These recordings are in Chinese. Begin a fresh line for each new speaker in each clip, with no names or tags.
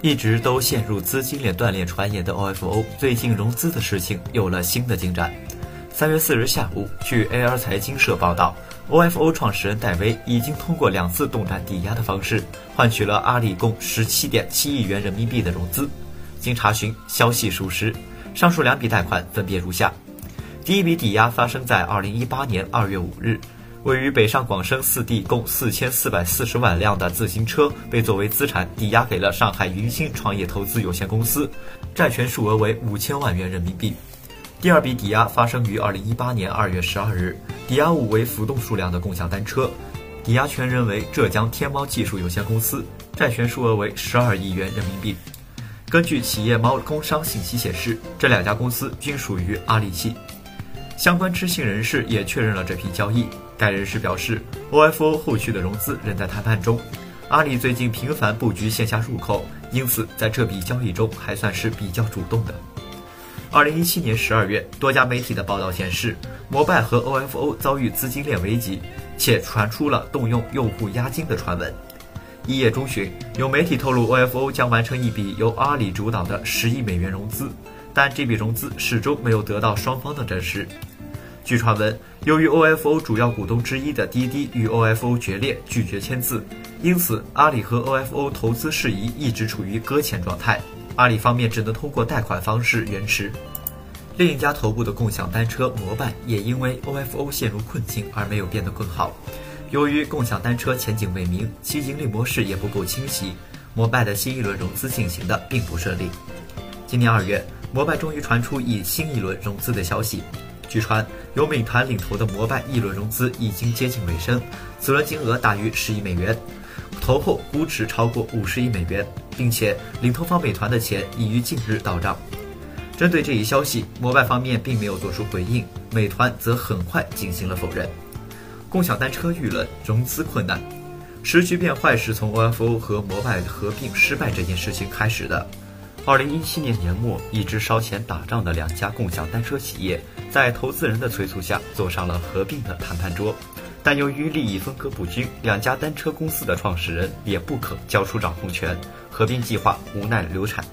一直都陷入资金链断裂传言的 OFO，最近融资的事情有了新的进展。三月四日下午，据 AR 财经社报道，OFO 创始人戴维已经通过两次动产抵押的方式，换取了阿里共十七点七亿元人民币的融资。经查询，消息属实。上述两笔贷款分别如下：第一笔抵押发生在二零一八年二月五日。位于北上广深四地共四千四百四十万辆的自行车被作为资产抵押给了上海云星创业投资有限公司，债权数额为五千万元人民币。第二笔抵押发生于二零一八年二月十二日，抵押物为浮动数量的共享单车，抵押权人为浙江天猫技术有限公司，债权数额为十二亿元人民币。根据企业猫工商信息显示，这两家公司均属于阿里系。相关知情人士也确认了这批交易。该人士表示，OFO 后续的融资仍在谈判中。阿里最近频繁布局线下入口，因此在这笔交易中还算是比较主动的。二零一七年十二月，多家媒体的报道显示，摩拜和 OFO 遭遇资金链危机，且传出了动用用户押金的传闻。一月中旬，有媒体透露，OFO 将完成一笔由阿里主导的十亿美元融资，但这笔融资始终没有得到双方的证实。据传闻，由于 OFO 主要股东之一的滴滴与 OFO 决裂，拒绝签字，因此阿里和 OFO 投资事宜一直处于搁浅状态。阿里方面只能通过贷款方式延迟。另一家头部的共享单车摩拜也因为 OFO 陷入困境而没有变得更好。由于共享单车前景未明，其盈利模式也不够清晰，摩拜的新一轮融资进行的并不顺利。今年二月，摩拜终于传出以新一轮融资的消息。据传，由美团领投的摩拜一轮融资已经接近尾声，此轮金额大于十亿美元，投后估值超过五十亿美元，并且领投方美团的钱已于近日到账。针对这一消息，摩拜方面并没有做出回应，美团则很快进行了否认。共享单车遇冷，融资困难，时局变坏是从 OFO 和摩拜合并失败这件事情开始的。二零一七年年末，一直烧钱打仗的两家共享单车企业，在投资人的催促下，坐上了合并的谈判桌。但由于利益分割不均，两家单车公司的创始人也不可交出掌控权，合并计划无奈流产。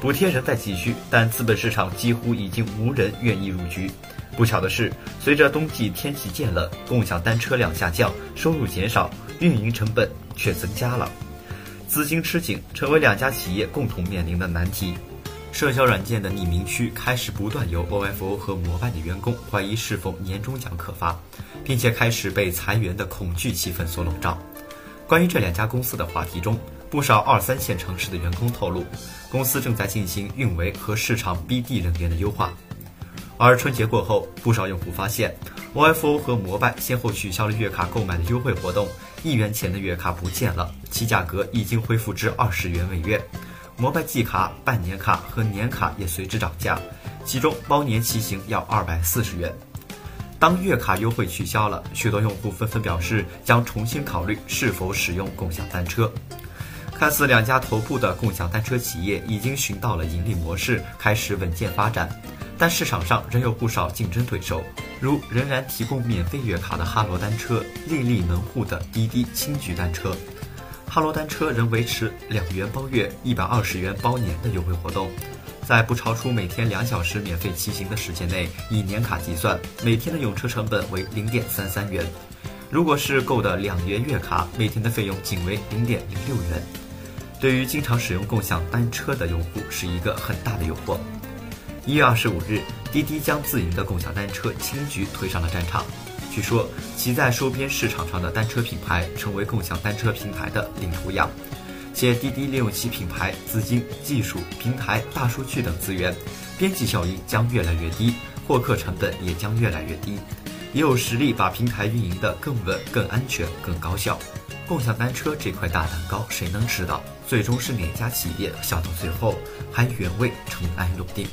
补贴仍在继续，但资本市场几乎已经无人愿意入局。不巧的是，随着冬季天气渐冷，共享单车量下降，收入减少，运营成本却增加了。资金吃紧，成为两家企业共同面临的难题。社交软件的匿名区开始不断有 OFO 和摩拜的员工怀疑是否年终奖可发，并且开始被裁员的恐惧气氛所笼罩。关于这两家公司的话题中，不少二三线城市的员工透露，公司正在进行运维和市场 BD 人员的优化。而春节过后，不少用户发现，OFO 和摩拜先后取消了月卡购买的优惠活动。一元钱的月卡不见了，其价格已经恢复至二十元每月。摩拜季卡、半年卡和年卡也随之涨价，其中包年骑行要二百四十元。当月卡优惠取消了，许多用户纷纷表示将重新考虑是否使用共享单车。看似两家头部的共享单车企业已经寻到了盈利模式，开始稳健发展。但市场上仍有不少竞争对手，如仍然提供免费月卡的哈罗单车、历历门户的滴滴青桔单车。哈罗单车仍维持两元包月、一百二十元包年的优惠活动，在不超出每天两小时免费骑行的时间内，以年卡计算，每天的用车成本为零点三三元。如果是购的两元月卡，每天的费用仅为零点零六元。对于经常使用共享单车的用户，是一个很大的诱惑。一月二十五日，滴滴将自营的共享单车青桔推上了战场。据说，其在周边市场上的单车品牌成为共享单车平台的领头羊，且滴滴利用其品牌、资金、技术、平台、大数据等资源，边际效应将越来越低，获客成本也将越来越低，也有实力把平台运营的更稳、更安全、更高效。共享单车这块大蛋糕，谁能吃到？最终是哪家企业笑到最后，还远未尘埃落定。